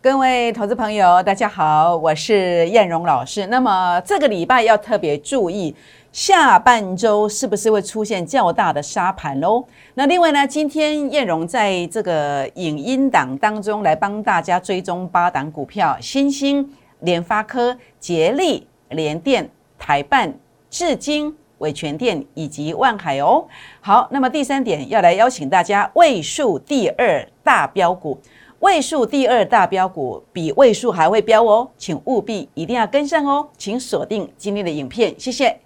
各位投资朋友，大家好，我是燕荣老师。那么这个礼拜要特别注意，下半周是不是会出现较大的沙盘喽？那另外呢，今天燕荣在这个影音档当中来帮大家追踪八档股票：新兴、联发科、捷力、联电、台办、至今、伟全电以及万海哦。好，那么第三点要来邀请大家位数第二大标股。位数第二大标股比位数还会标哦，请务必一定要跟上哦，请锁定今天的影片，谢谢。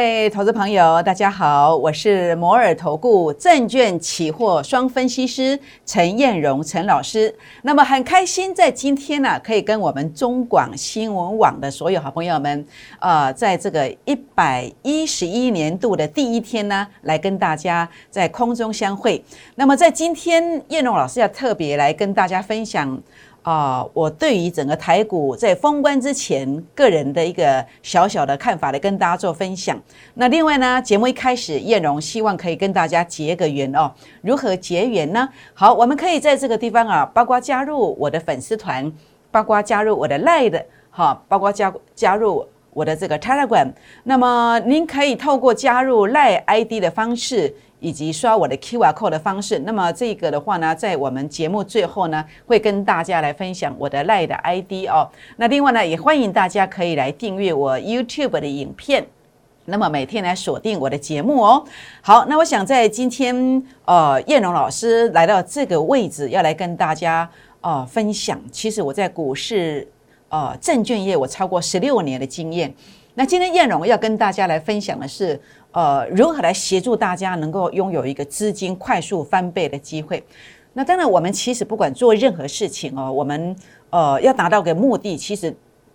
各位投资朋友，大家好，我是摩尔投顾证券期货双分析师陈燕荣陈老师。那么很开心，在今天呢，可以跟我们中广新闻网的所有好朋友们，呃，在这个一百一十一年度的第一天呢，来跟大家在空中相会。那么在今天，燕荣老师要特别来跟大家分享。啊，我对于整个台股在封关之前，个人的一个小小的看法来跟大家做分享。那另外呢，节目一开始，燕荣希望可以跟大家结个缘哦。如何结缘呢？好，我们可以在这个地方啊，包括加入我的粉丝团，包括加入我的 Line，哈，包括加加入我的这个 Telegram。那么您可以透过加入 Line ID 的方式。以及刷我的 QR code 的方式，那么这个的话呢，在我们节目最后呢，会跟大家来分享我的赖的 ID 哦。那另外呢，也欢迎大家可以来订阅我 YouTube 的影片，那么每天来锁定我的节目哦。好，那我想在今天呃，叶龙老师来到这个位置，要来跟大家呃分享。其实我在股市呃证券业，我超过十六年的经验。那今天燕荣要跟大家来分享的是，呃，如何来协助大家能够拥有一个资金快速翻倍的机会。那当然，我们其实不管做任何事情哦，我们呃要达到个目的，其实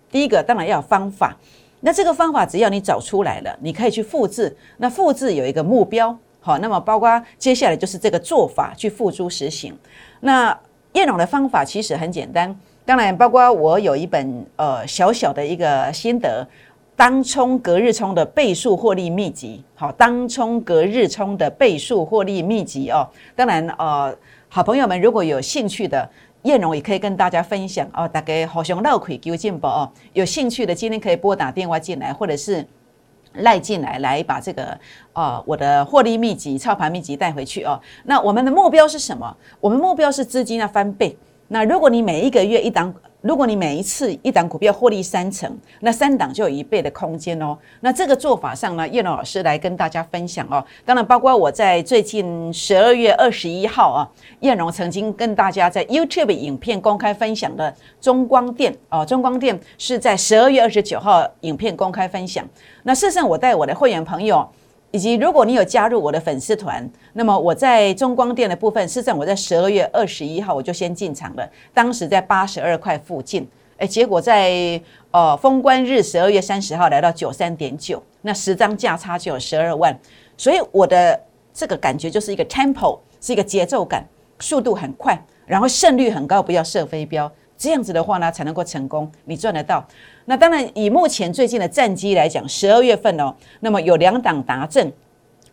第一个当然要有方法。那这个方法只要你找出来了，你可以去复制。那复制有一个目标，好，那么包括接下来就是这个做法去付诸实行。那燕荣的方法其实很简单，当然包括我有一本呃小小的一个心得。当冲隔日冲的倍数获利秘籍，好，当冲隔日冲的倍数获利秘籍哦。当然，呃，好朋友们如果有兴趣的，燕荣也可以跟大家分享哦。大家好，熊绕葵给进宝哦。有兴趣的，今天可以拨打电话进来，或者是赖进来，来把这个呃我的获利秘籍、操盘秘籍带回去哦。那我们的目标是什么？我们目标是资金要翻倍。那如果你每一个月一档，如果你每一次一档股票获利三成，那三档就有一倍的空间哦。那这个做法上呢，叶龙老师来跟大家分享哦。当然，包括我在最近十二月二十一号啊，叶龙曾经跟大家在 YouTube 影片公开分享的中光电哦，中光电是在十二月二十九号影片公开分享。那事实上，我带我的会员朋友。以及如果你有加入我的粉丝团，那么我在中光电的部分，事实上我在十二月二十一号我就先进场了，当时在八十二块附近，哎，结果在呃封关日十二月三十号来到九三点九，那十张价差就有十二万，所以我的这个感觉就是一个 tempo，是一个节奏感，速度很快，然后胜率很高，不要射飞镖。这样子的话呢，才能够成功，你赚得到。那当然，以目前最近的战绩来讲，十二月份哦，那么有两档达阵，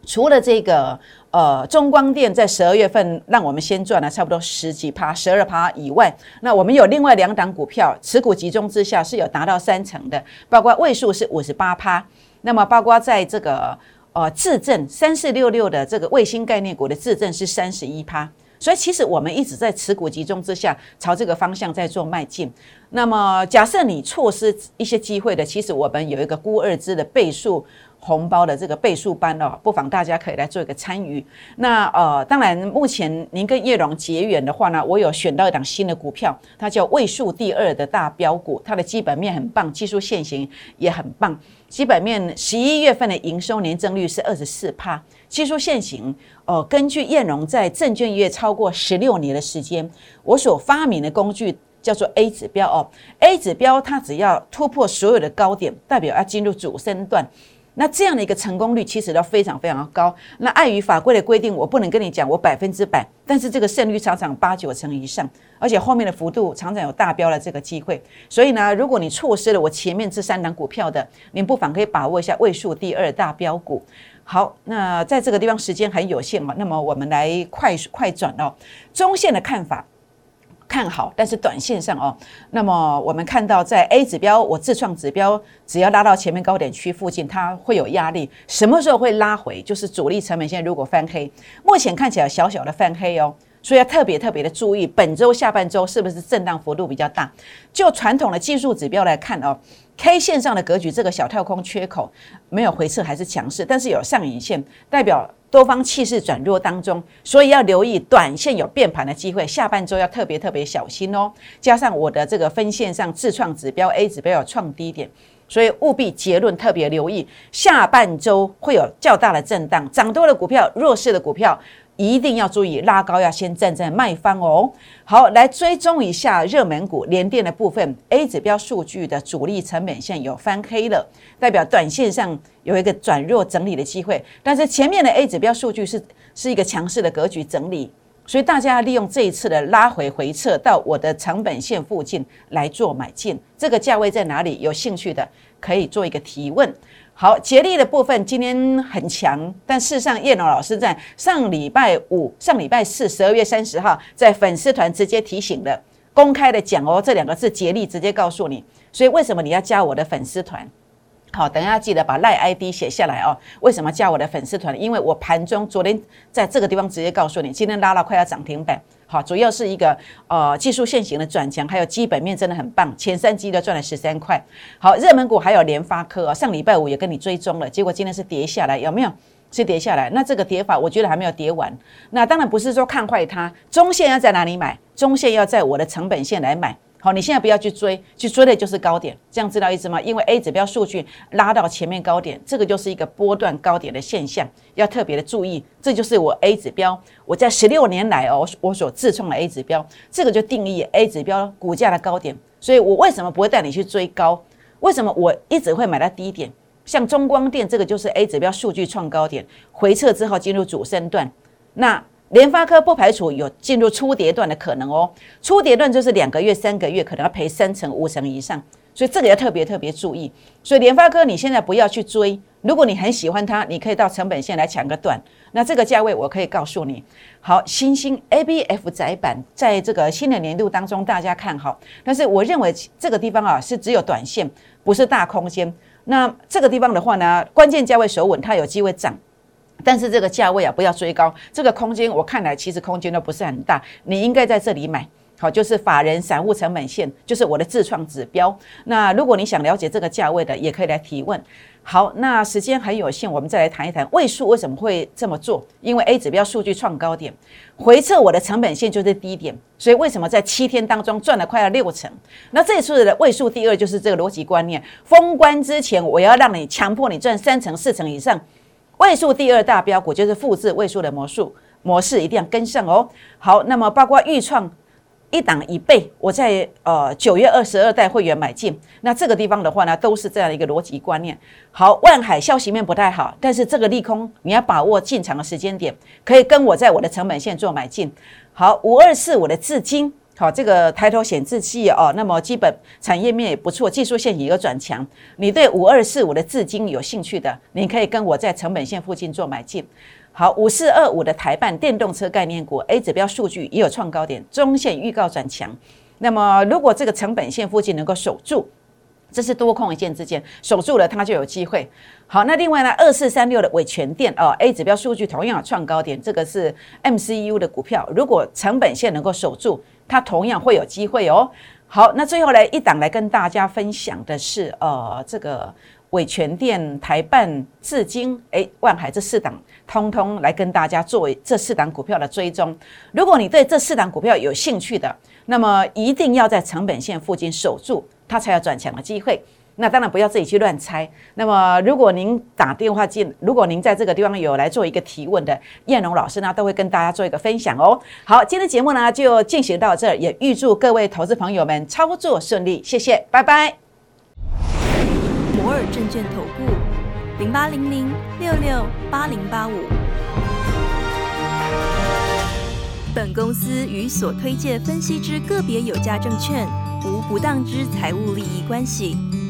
除了这个呃中光电在十二月份让我们先赚了差不多十几趴、十二趴以外，那我们有另外两档股票持股集中之下是有达到三成的，包括位数是五十八趴，那么包括在这个呃自证三四六六的这个卫星概念股的自证是三十一趴。所以其实我们一直在持股集中之下，朝这个方向在做迈进。那么假设你错失一些机会的，其实我们有一个估二支的倍数红包的这个倍数班哦，不妨大家可以来做一个参与。那呃，当然目前您跟叶荣结缘的话呢，我有选到一档新的股票，它叫位数第二的大标股，它的基本面很棒，技术线型也很棒。基本面十一月份的营收年增率是二十四帕，技术线型哦，根据燕荣在证券业超过十六年的时间，我所发明的工具叫做 A 指标哦，A 指标它只要突破所有的高点，代表要进入主升段。那这样的一个成功率其实都非常非常高。那碍于法规的规定，我不能跟你讲我百分之百，但是这个胜率常常八九成以上，而且后面的幅度常常有大标的这个机会。所以呢，如果你错失了我前面这三档股票的，您不妨可以把握一下位数第二大标股。好，那在这个地方时间很有限嘛，那么我们来快快转哦，中线的看法。看好，但是短线上哦，那么我们看到在 A 指标，我自创指标，只要拉到前面高点区附近，它会有压力。什么时候会拉回？就是主力成本线如果翻黑，目前看起来小小的翻黑哦，所以要特别特别的注意，本周下半周是不是震荡幅度比较大？就传统的技术指标来看哦，K 线上的格局，这个小跳空缺口没有回撤还是强势，但是有上影线代表。多方气势转弱当中，所以要留意短线有变盘的机会，下半周要特别特别小心哦。加上我的这个分线上自创指标 A 指标有创低点，所以务必结论特别留意，下半周会有较大的震荡，涨多的股票，弱势的股票。一定要注意拉高，要先站在卖方哦。好，来追踪一下热门股联电的部分，A 指标数据的主力成本线有翻黑了，代表短线上有一个转弱整理的机会。但是前面的 A 指标数据是是一个强势的格局整理，所以大家要利用这一次的拉回回撤到我的成本线附近来做买进。这个价位在哪里？有兴趣的可以做一个提问。好，捷力的部分今天很强，但事实上叶龙老师在上礼拜五、上礼拜四，十二月三十号，在粉丝团直接提醒了，公开的讲哦，这两个字捷力直接告诉你，所以为什么你要加我的粉丝团？好，等一下记得把赖 ID 写下来哦。为什么加我的粉丝团？因为我盘中昨天在这个地方直接告诉你，今天拉了快要涨停板。好，主要是一个呃技术线型的转强，还有基本面真的很棒，前三季都赚了十三块。好，热门股还有联发科啊，上礼拜五也跟你追踪了，结果今天是跌下来，有没有？是跌下来。那这个跌法，我觉得还没有跌完。那当然不是说看坏它，中线要在哪里买？中线要在我的成本线来买。好，你现在不要去追，去追的就是高点，这样知道意思吗？因为 A 指标数据拉到前面高点，这个就是一个波段高点的现象，要特别的注意。这就是我 A 指标，我在十六年来哦，我所自创的 A 指标，这个就定义 A 指标股价的高点。所以我为什么不会带你去追高？为什么我一直会买到低点？像中光电这个就是 A 指标数据创高点，回撤之后进入主升段，那。联发科不排除有进入初跌段的可能哦，初跌段就是两个月、三个月可能要赔三成、五成以上，所以这个要特别特别注意。所以联发科你现在不要去追，如果你很喜欢它，你可以到成本线来抢个段。那这个价位我可以告诉你，好，新兴 A B F 窄板在这个新的年度当中大家看好，但是我认为这个地方啊是只有短线，不是大空间。那这个地方的话呢，关键价位守稳，它有机会涨。但是这个价位啊，不要追高。这个空间我看来其实空间都不是很大，你应该在这里买。好，就是法人散户成本线，就是我的自创指标。那如果你想了解这个价位的，也可以来提问。好，那时间很有限，我们再来谈一谈位数为什么会这么做？因为 A 指标数据创高点，回撤我的成本线就是低点，所以为什么在七天当中赚了快要六成？那这次的位数第二就是这个逻辑观念，封关之前我要让你强迫你赚三成四成以上。位数第二大标股就是复制位数的魔术模式，一定要跟上哦。好，那么包括预创一档一倍，我在呃九月二十二代会员买进，那这个地方的话呢，都是这样一个逻辑观念。好，万海消息面不太好，但是这个利空你要把握进场的时间点，可以跟我在我的成本线做买进。好，五二四我的至金。好，这个抬头显示器哦，那么基本产业面也不错，技术线也有转强。你对五二四五的资金有兴趣的，你可以跟我在成本线附近做买进。好，五四二五的台办电动车概念股 A 指标数据也有创高点，中线预告转强。那么如果这个成本线附近能够守住，这是多空一线之间守住了，它就有机会。好，那另外呢，二四三六的伟全电哦，A 指标数据同样有创高点，这个是 MCU 的股票，如果成本线能够守住。它同样会有机会哦。好，那最后来一档来跟大家分享的是，呃，这个伟全店、台办、至今，哎，万海这四档，通通来跟大家做这四档股票的追踪。如果你对这四档股票有兴趣的，那么一定要在成本线附近守住，它才有转强的机会。那当然不要自己去乱猜。那么，如果您打电话进，如果您在这个地方有来做一个提问的，燕龙老师呢，都会跟大家做一个分享哦。好，今天的节目呢就进行到这儿，也预祝各位投资朋友们操作顺利，谢谢，拜拜。摩尔证券投顾。零八零零六六八零八五。本公司与所推介分析之个别有价证券无不当之财务利益关系。